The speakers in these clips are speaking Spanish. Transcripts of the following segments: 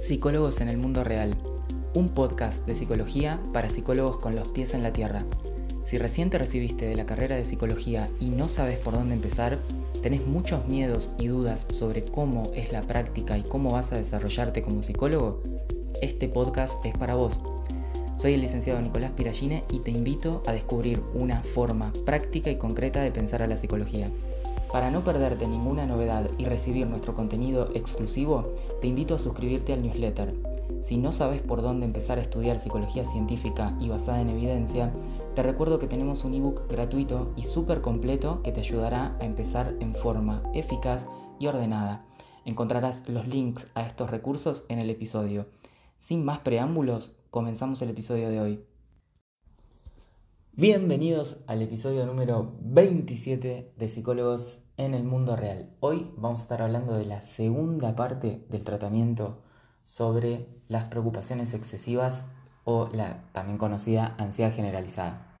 Psicólogos en el Mundo Real, un podcast de psicología para psicólogos con los pies en la tierra. Si recién te recibiste de la carrera de psicología y no sabes por dónde empezar, tenés muchos miedos y dudas sobre cómo es la práctica y cómo vas a desarrollarte como psicólogo, este podcast es para vos. Soy el licenciado Nicolás Piragine y te invito a descubrir una forma práctica y concreta de pensar a la psicología. Para no perderte ninguna novedad y recibir nuestro contenido exclusivo, te invito a suscribirte al newsletter. Si no sabes por dónde empezar a estudiar psicología científica y basada en evidencia, te recuerdo que tenemos un ebook gratuito y súper completo que te ayudará a empezar en forma eficaz y ordenada. Encontrarás los links a estos recursos en el episodio. Sin más preámbulos, comenzamos el episodio de hoy. Bienvenidos al episodio número 27 de Psicólogos en el Mundo Real. Hoy vamos a estar hablando de la segunda parte del tratamiento sobre las preocupaciones excesivas o la también conocida ansiedad generalizada.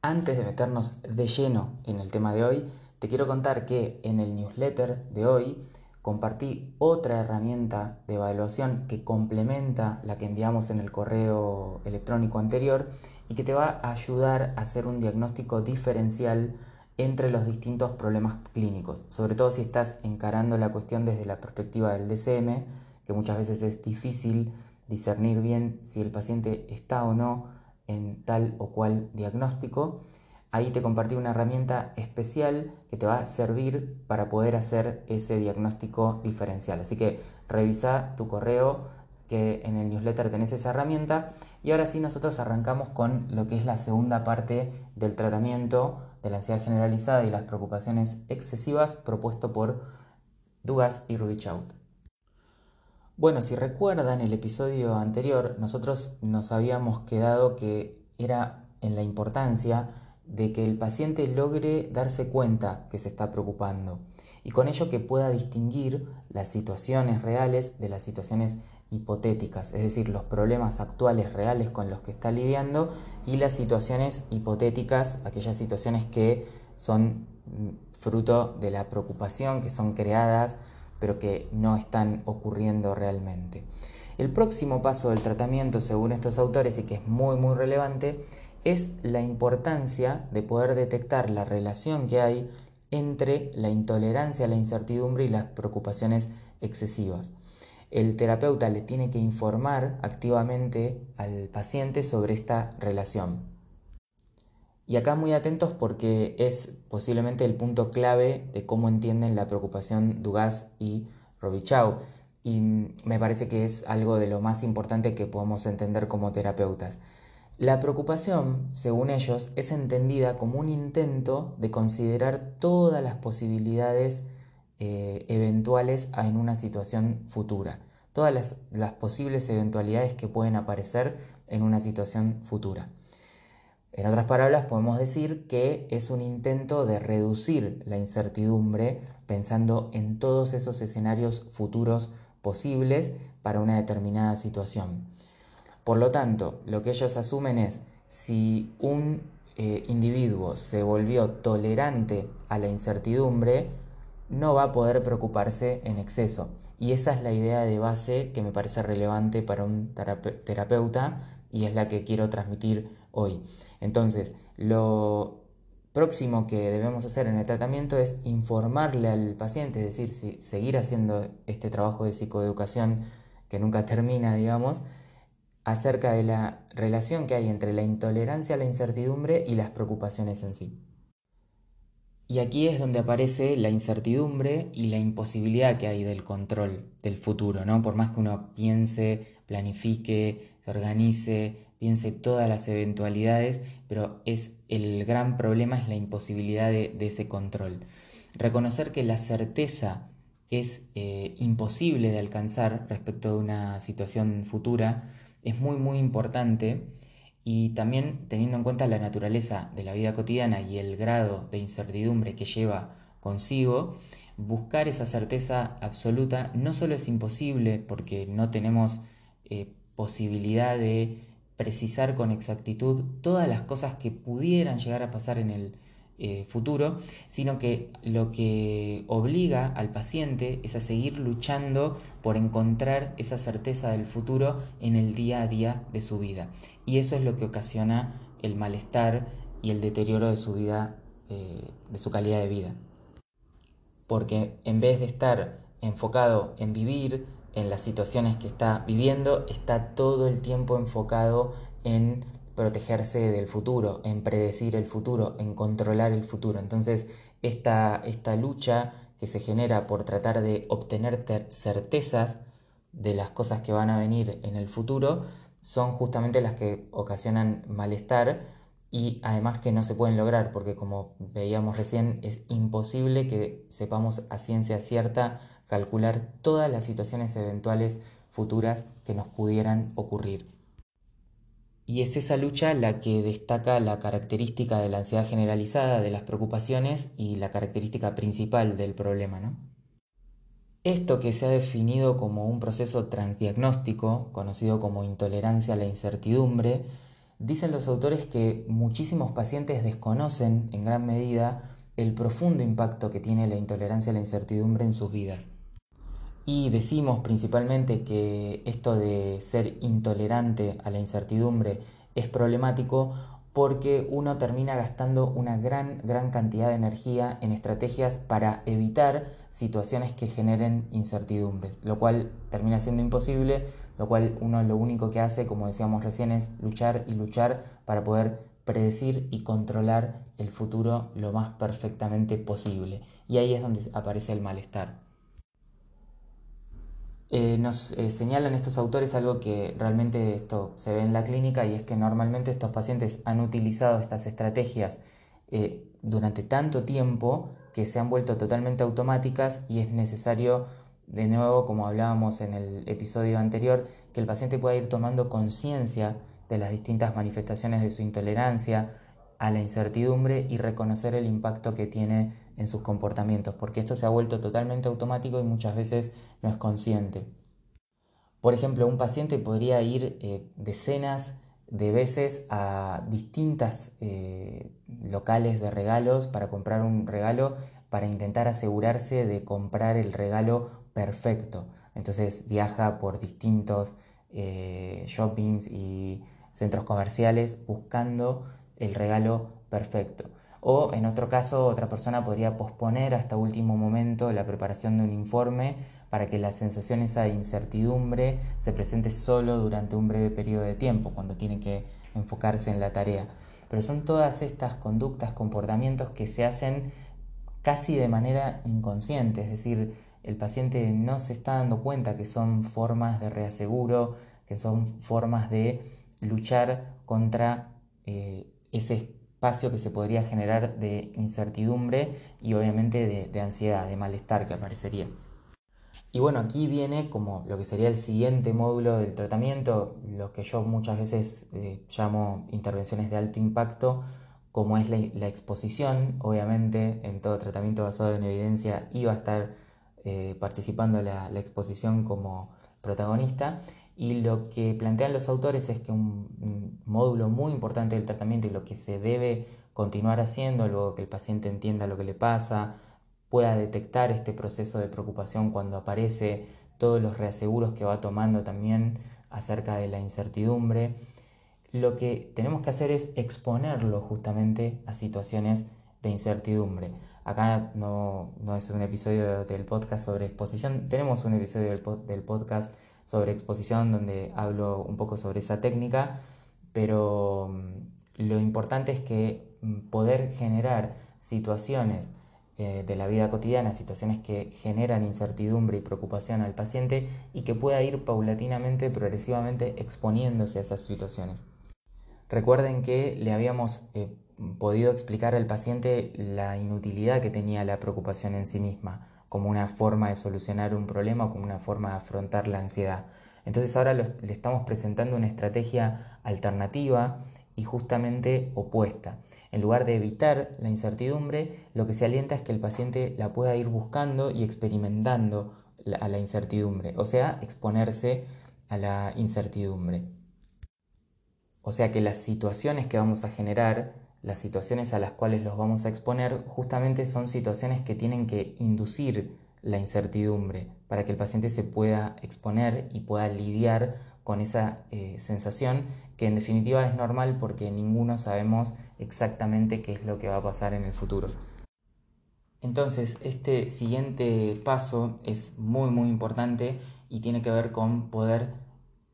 Antes de meternos de lleno en el tema de hoy, te quiero contar que en el newsletter de hoy compartí otra herramienta de evaluación que complementa la que enviamos en el correo electrónico anterior y que te va a ayudar a hacer un diagnóstico diferencial entre los distintos problemas clínicos, sobre todo si estás encarando la cuestión desde la perspectiva del DCM, que muchas veces es difícil discernir bien si el paciente está o no en tal o cual diagnóstico Ahí te compartí una herramienta especial que te va a servir para poder hacer ese diagnóstico diferencial. Así que revisa tu correo que en el newsletter tenés esa herramienta. Y ahora sí nosotros arrancamos con lo que es la segunda parte del tratamiento de la ansiedad generalizada y las preocupaciones excesivas propuesto por Dugas y Rubichaut. Bueno, si recuerdan el episodio anterior, nosotros nos habíamos quedado que era en la importancia de que el paciente logre darse cuenta que se está preocupando y con ello que pueda distinguir las situaciones reales de las situaciones hipotéticas, es decir, los problemas actuales reales con los que está lidiando y las situaciones hipotéticas, aquellas situaciones que son mm, fruto de la preocupación, que son creadas, pero que no están ocurriendo realmente. El próximo paso del tratamiento, según estos autores, y que es muy muy relevante, es la importancia de poder detectar la relación que hay entre la intolerancia a la incertidumbre y las preocupaciones excesivas. El terapeuta le tiene que informar activamente al paciente sobre esta relación. Y acá muy atentos porque es posiblemente el punto clave de cómo entienden la preocupación Dugas y Robichau. Y me parece que es algo de lo más importante que podemos entender como terapeutas. La preocupación, según ellos, es entendida como un intento de considerar todas las posibilidades eh, eventuales en una situación futura, todas las, posibles eventualidades que pueden aparecer en una situación futura. En otras palabras, podemos decir que es un intento de reducir la incertidumbre pensando en todos esos escenarios futuros posibles para una determinada situación. Por lo tanto, lo que ellos asumen es, si un eh, individuo se volvió tolerante a la incertidumbre, no va a poder preocuparse en exceso. Y esa es la idea de base que me parece relevante para un terapeuta y es la que quiero transmitir hoy. Entonces, lo próximo que debemos hacer en el tratamiento es informarle al paciente, es decir, seguir haciendo este trabajo de psicoeducación que nunca termina, digamos, acerca de la relación que hay entre la intolerancia a la incertidumbre y las preocupaciones en sí. Y aquí es donde aparece la incertidumbre y la imposibilidad que hay del control del futuro, ¿no? Por más que uno piense, planifique, se organice, piense todas las eventualidades, pero es el gran problema es la imposibilidad de, ese control. Reconocer que la certeza es eh, imposible de alcanzar respecto de una situación futura es muy muy importante y también teniendo en cuenta la naturaleza de la vida cotidiana y el grado de incertidumbre que lleva consigo, buscar esa certeza absoluta no solo es imposible porque no tenemos eh, posibilidad de precisar con exactitud todas las cosas que pudieran llegar a pasar en el, eh, futuro, sino que lo que obliga al paciente es a seguir luchando por encontrar esa certeza del futuro en el día a día de su vida. Y eso es lo que ocasiona el malestar y el deterioro de su vida, eh, de su calidad de vida. Porque en vez de estar enfocado en vivir, en las situaciones que está viviendo, está todo el tiempo enfocado en protegerse del futuro, en predecir el futuro, en controlar el futuro. Entonces, esta, esta lucha que se genera por tratar de obtener certezas de las cosas que van a venir en el futuro son justamente las que ocasionan malestar y además que no se pueden lograr porque como veíamos recién es imposible que sepamos a ciencia cierta calcular todas las situaciones eventuales futuras que nos pudieran ocurrir. Y es esa lucha la que destaca la característica de la ansiedad generalizada, de las preocupaciones y la característica principal del problema. ¿no? Esto que se ha definido como un proceso transdiagnóstico, conocido como intolerancia a la incertidumbre, dicen los autores que muchísimos pacientes desconocen en gran medida el profundo impacto que tiene la intolerancia a la incertidumbre en sus vidas. Y decimos principalmente que esto de ser intolerante a la incertidumbre es problemático porque uno termina gastando una gran, gran cantidad de energía en estrategias para evitar situaciones que generen incertidumbre, lo cual termina siendo imposible, lo cual uno lo único que hace, como decíamos recién, es luchar y luchar para poder predecir y controlar el futuro lo más perfectamente posible. Y ahí es donde aparece el malestar. Eh, nos eh, señalan estos autores algo que realmente esto se ve en la clínica y es que normalmente estos pacientes han utilizado estas estrategias eh, durante tanto tiempo que se han vuelto totalmente automáticas y es necesario, de nuevo, como hablábamos en el episodio anterior, que el paciente pueda ir tomando conciencia de las distintas manifestaciones de su intolerancia a la incertidumbre y reconocer el impacto que tiene en sus comportamientos, porque esto se ha vuelto totalmente automático y muchas veces no es consciente. Por ejemplo, un paciente podría ir eh, decenas de veces a distintas eh, locales de regalos para comprar un regalo, para intentar asegurarse de comprar el regalo perfecto. Entonces viaja por distintos eh, shoppings y centros comerciales buscando el regalo perfecto. O en otro caso, otra persona podría posponer hasta último momento la preparación de un informe para que la sensación esa de incertidumbre se presente solo durante un breve periodo de tiempo, cuando tiene que enfocarse en la tarea. Pero son todas estas conductas, comportamientos que se hacen casi de manera inconsciente, es decir, el paciente no se está dando cuenta que son formas de reaseguro, que son formas de luchar contra eh, ese espacio que se podría generar de incertidumbre y obviamente de, ansiedad, de malestar que aparecería. Y bueno, aquí viene como lo que sería el siguiente módulo del tratamiento, lo que yo muchas veces eh, llamo intervenciones de alto impacto, como es la, exposición, obviamente en todo tratamiento basado en evidencia iba a estar eh, participando la, la exposición como protagonista y lo que plantean los autores es que un, módulo muy importante del tratamiento y lo que se debe continuar haciendo, luego que el paciente entienda lo que le pasa, pueda detectar este proceso de preocupación cuando aparece, todos los reaseguros que va tomando también acerca de la incertidumbre. Lo que tenemos que hacer es exponerlo justamente a situaciones de incertidumbre. Acá no, es un episodio del podcast sobre exposición, tenemos un episodio del, del podcast sobre exposición donde hablo un poco sobre esa técnica, pero mm, lo importante es que mm, poder generar situaciones eh, de la vida cotidiana, situaciones que generan incertidumbre y preocupación al paciente y que pueda ir paulatinamente, progresivamente exponiéndose a esas situaciones. Recuerden que le habíamos eh, podido explicar al paciente la inutilidad que tenía la preocupación en sí misma como una forma de solucionar un problema o como una forma de afrontar la ansiedad. Entonces ahora le estamos presentando una estrategia alternativa y justamente opuesta. En lugar de evitar la incertidumbre, lo que se alienta es que el paciente la pueda ir buscando y experimentando a la incertidumbre, o sea, exponerse a la incertidumbre. O sea que las situaciones que vamos a generar las situaciones a las cuales los vamos a exponer justamente son situaciones que tienen que inducir la incertidumbre para que el paciente se pueda exponer y pueda lidiar con esa eh, sensación que en definitiva es normal porque ninguno sabemos exactamente qué es lo que va a pasar en el futuro. Entonces, este siguiente paso es muy muy importante y tiene que ver con poder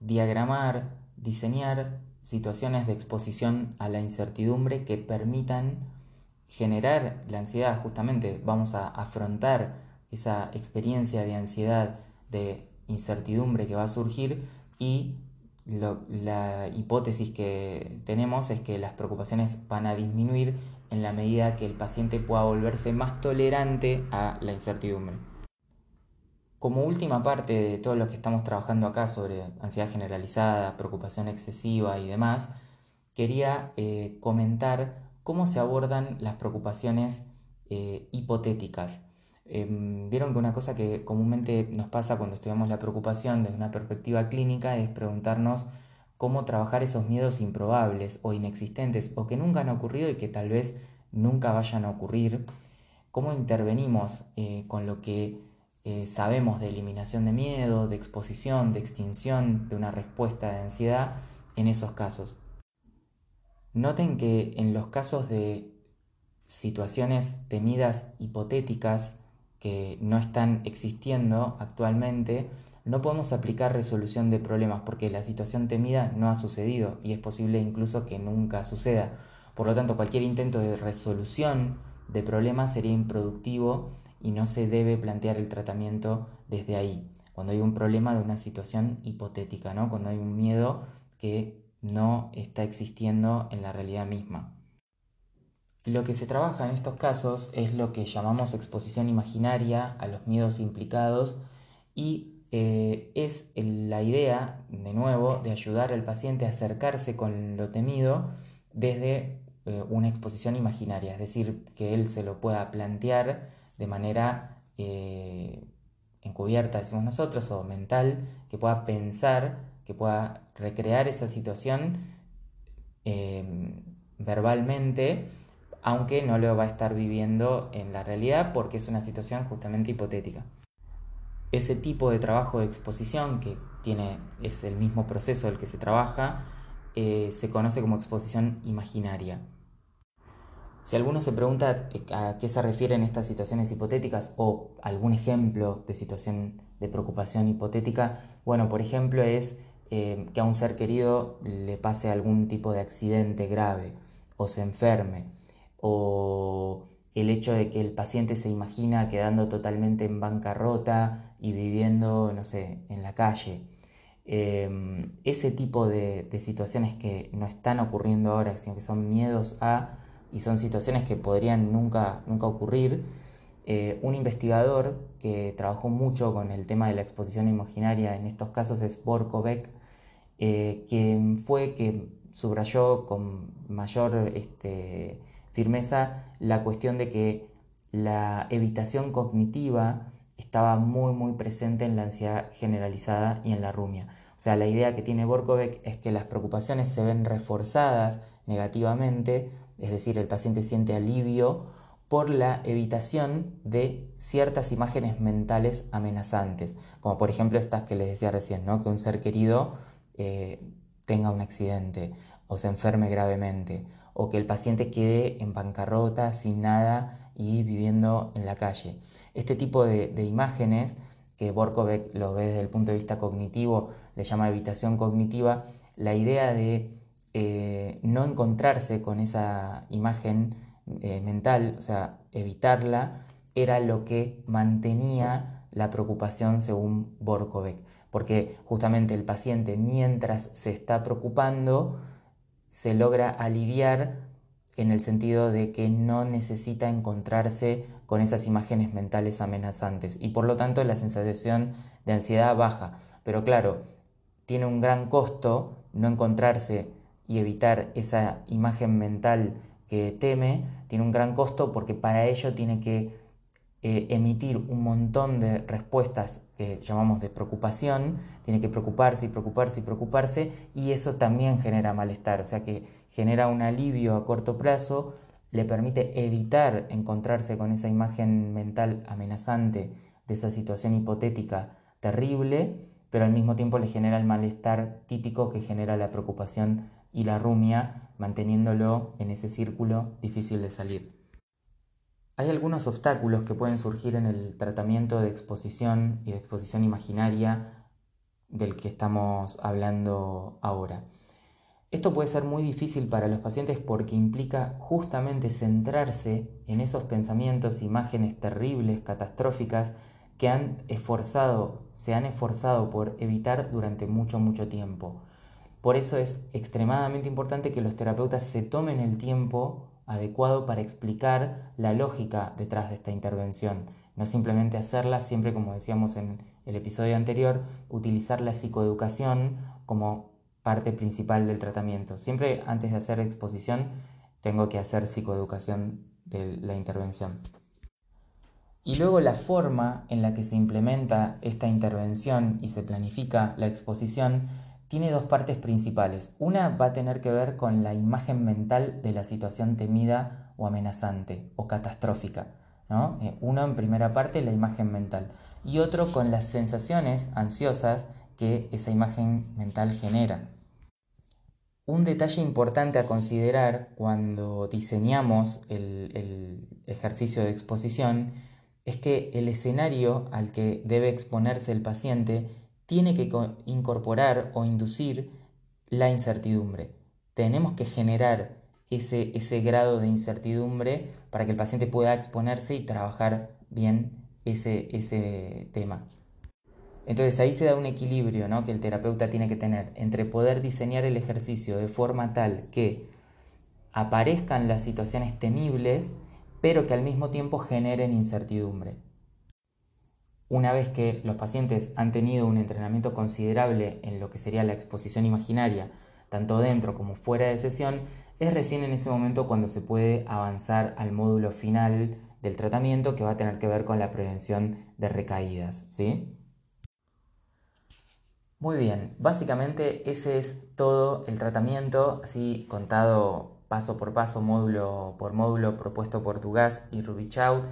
diagramar, diseñar situaciones de exposición a la incertidumbre que permitan generar la ansiedad. Justamente vamos a afrontar esa experiencia de ansiedad, de incertidumbre que va a surgir y la hipótesis que tenemos es que las preocupaciones van a disminuir en la medida que el paciente pueda volverse más tolerante a la incertidumbre. Como última parte de todo lo que estamos trabajando acá sobre ansiedad generalizada, preocupación excesiva y demás, quería eh, comentar cómo se abordan las preocupaciones eh, hipotéticas. Em, vieron que una cosa que comúnmente nos pasa cuando estudiamos la preocupación desde una perspectiva clínica es preguntarnos cómo trabajar esos miedos improbables o inexistentes o que nunca han ocurrido y que tal vez nunca vayan a ocurrir, cómo intervenimos eh, con lo que eh, sabemos de eliminación de miedo, de exposición, de extinción de una respuesta de ansiedad en esos casos. Noten que en los casos de situaciones temidas hipotéticas que no están existiendo actualmente, no podemos aplicar resolución de problemas porque la situación temida no ha sucedido y es posible incluso que nunca suceda. Por lo tanto, cualquier intento de resolución de problemas sería improductivo y no se debe plantear el tratamiento desde ahí, cuando hay un problema de una situación hipotética, ¿no? cuando hay un miedo que no está existiendo en la realidad misma. Lo que se trabaja en estos casos es lo que llamamos exposición imaginaria a los miedos implicados y eh, es la idea, de nuevo, de ayudar al paciente a acercarse con lo temido desde eh, una exposición imaginaria, es decir, que él se lo pueda plantear de manera eh, encubierta, decimos nosotros, o mental, que pueda pensar, que pueda recrear esa situación verbalmente aunque no lo va a estar viviendo en la realidad porque es una situación justamente hipotética. Ese tipo de trabajo de exposición, que tiene, es el mismo proceso del que se trabaja, eh, se conoce como exposición imaginaria. Si alguno se pregunta eh, a qué se refieren estas situaciones hipotéticas o algún ejemplo de situación de preocupación hipotética, bueno, por ejemplo es eh, que a un ser querido le pase algún tipo de accidente grave o se enferme o el hecho de que el paciente se imagina quedando totalmente en bancarrota y viviendo, no sé, en la calle. Em, ese tipo de, situaciones que no están ocurriendo ahora, sino que son miedos a y son situaciones que podrían nunca, nunca ocurrir. Eh, un investigador que trabajó mucho con el tema de la exposición imaginaria en estos casos es Borkovec, eh, que fue que subrayó con mayor este, firmeza la cuestión de que la evitación cognitiva estaba muy muy presente en la ansiedad generalizada y en la rumia. O sea, la idea que tiene Borkovec es que las preocupaciones se ven reforzadas negativamente, es decir, el paciente siente alivio por la evitación de ciertas imágenes mentales amenazantes, como por ejemplo estas que les decía recién, ¿no? que un ser querido eh, tenga un accidente o se enferme gravemente o que el paciente quede en bancarrota, sin nada y viviendo en la calle. Este tipo de, imágenes, que Borkovec lo ve desde el punto de vista cognitivo, le llama evitación cognitiva, la idea de eh, no encontrarse con esa imagen eh, mental, o sea, evitarla, era lo que mantenía la preocupación según Borkovec, porque justamente el paciente mientras se está preocupando, se logra aliviar en el sentido de que no necesita encontrarse con esas imágenes mentales amenazantes y por lo tanto la sensación de ansiedad baja. Pero claro, tiene un gran costo no encontrarse y evitar esa imagen mental que teme, tiene un gran costo porque para ello tiene que eh, emitir un montón de respuestas que llamamos de preocupación, tiene que preocuparse y preocuparse y preocuparse y eso también genera malestar, o sea que genera un alivio a corto plazo, le permite evitar encontrarse con esa imagen mental amenazante de esa situación hipotética terrible, pero al mismo tiempo le genera el malestar típico que genera la preocupación y la rumia, manteniéndolo en ese círculo difícil de salir. Hay algunos obstáculos que pueden surgir en el tratamiento de exposición y de exposición imaginaria del que estamos hablando ahora. Esto puede ser muy difícil para los pacientes porque implica justamente centrarse en esos pensamientos, imágenes terribles, catastróficas, que han esforzado, se han esforzado por evitar durante mucho, mucho tiempo. Por eso es extremadamente importante que los terapeutas se tomen el tiempo adecuado para explicar la lógica detrás de esta intervención. No simplemente hacerla, siempre como decíamos en el episodio anterior, utilizar la psicoeducación como parte principal del tratamiento. Siempre antes de hacer exposición tengo que hacer psicoeducación de la intervención. Y luego la forma en la que se implementa esta intervención y se planifica la exposición tiene dos partes principales. Una va a tener que ver con la imagen mental de la situación temida o amenazante o catastrófica. ¿no? Eh, uno en primera parte, la imagen mental. Y otro con las sensaciones ansiosas que esa imagen mental genera. Un detalle importante a considerar cuando diseñamos el, el ejercicio de exposición es que el escenario al que debe exponerse el paciente tiene que incorporar o inducir la incertidumbre. Tenemos que generar ese, ese grado de incertidumbre para que el paciente pueda exponerse y trabajar bien ese, ese tema. Entonces ahí se da un equilibrio ¿no? que el terapeuta tiene que tener entre poder diseñar el ejercicio de forma tal que aparezcan las situaciones temibles, pero que al mismo tiempo generen incertidumbre. Una vez que los pacientes han tenido un entrenamiento considerable en lo que sería la exposición imaginaria, tanto dentro como fuera de sesión, es recién en ese momento cuando se puede avanzar al módulo final del tratamiento que va a tener que ver con la prevención de recaídas. ¿sí? Muy bien, básicamente ese es todo el tratamiento, así contado paso por paso, módulo por módulo, propuesto por Tugas y Rubichout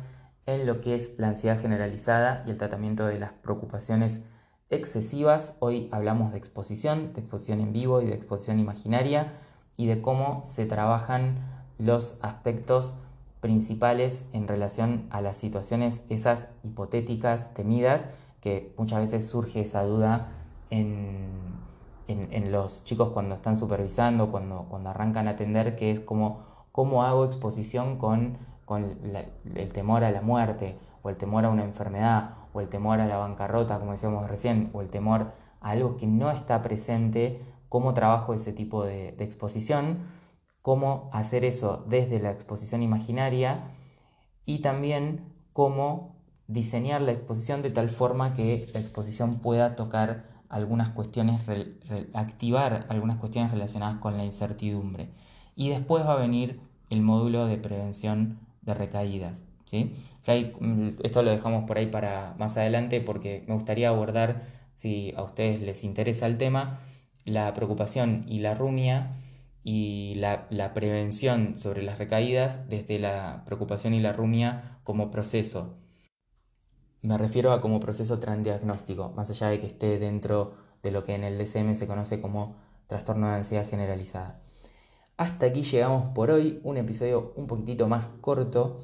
en lo que es la ansiedad generalizada y el tratamiento de las preocupaciones excesivas. Hoy hablamos de exposición, de exposición en vivo y de exposición imaginaria y de cómo se trabajan los aspectos principales en relación a las situaciones esas hipotéticas, temidas, que muchas veces surge esa duda en, los chicos cuando están supervisando, cuando, cuando arrancan a atender, que es como cómo hago exposición con con el temor a la muerte, o el temor a una enfermedad, o el temor a la bancarrota, como decíamos recién, o el temor a algo que no está presente, cómo trabajo ese tipo de, exposición, cómo hacer eso desde la exposición imaginaria y también cómo diseñar la exposición de tal forma que la exposición pueda tocar algunas cuestiones, activar algunas cuestiones relacionadas con la incertidumbre. Y después va a venir el módulo de prevención de recaídas. ¿sí? Mm, esto lo dejamos por ahí para más adelante porque me gustaría abordar, si a ustedes les interesa el tema, la preocupación y la rumia y la, prevención sobre las recaídas desde la preocupación y la rumia como proceso. Me refiero a como proceso transdiagnóstico, más allá de que esté dentro de lo que en el DCM se conoce como trastorno de ansiedad generalizada. Hasta aquí llegamos por hoy, un episodio un poquitito más corto.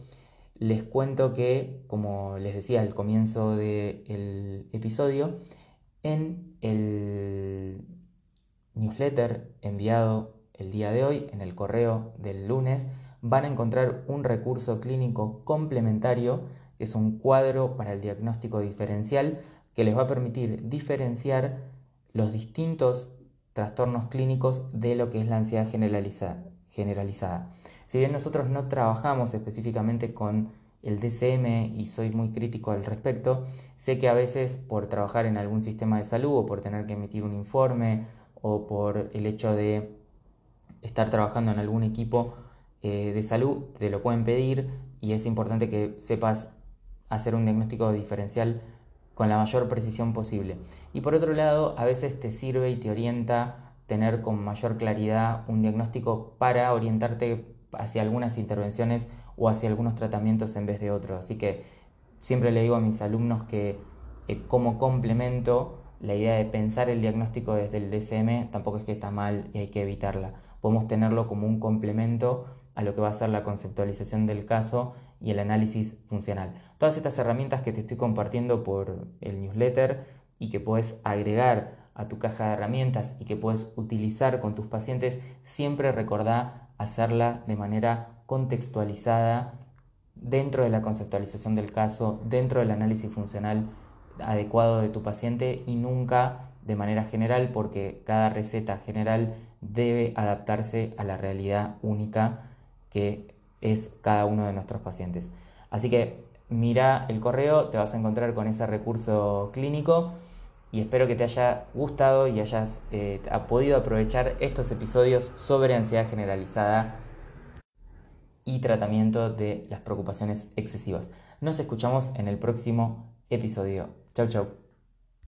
Les cuento que, como les decía al comienzo del episodio, en el newsletter enviado el día de hoy, en el correo del lunes, van a encontrar un recurso clínico complementario, que es un cuadro para el diagnóstico diferencial, que les va a permitir diferenciar los distintos trastornos clínicos de lo que es la ansiedad generalizada. Si bien nosotros no trabajamos específicamente con el DCM y soy muy crítico al respecto, sé que a veces por trabajar en algún sistema de salud o por tener que emitir un informe o por el hecho de estar trabajando en algún equipo eh, de salud, te lo pueden pedir y es importante que sepas hacer un diagnóstico diferencial con la mayor precisión posible. Y por otro lado, a veces te sirve y te orienta tener con mayor claridad un diagnóstico para orientarte hacia algunas intervenciones o hacia algunos tratamientos en vez de otros. Así que siempre le digo a mis alumnos que eh, como complemento la idea de pensar el diagnóstico desde el DCM tampoco es que está mal y hay que evitarla. Podemos tenerlo como un complemento a lo que va a ser la conceptualización del caso y el análisis funcional. Todas estas herramientas que te estoy compartiendo por el newsletter y que puedes agregar a tu caja de herramientas y que puedes utilizar con tus pacientes, siempre recordá hacerla de manera contextualizada dentro de la conceptualización del caso, dentro del análisis funcional adecuado de tu paciente y nunca de manera general porque cada receta general debe adaptarse a la realidad única que es cada uno de nuestros pacientes. Así que mira el correo, te vas a encontrar con ese recurso clínico y espero que te haya gustado y hayas eh, podido aprovechar estos episodios sobre ansiedad generalizada y tratamiento de las preocupaciones excesivas. Nos escuchamos en el próximo episodio. Chau, chau.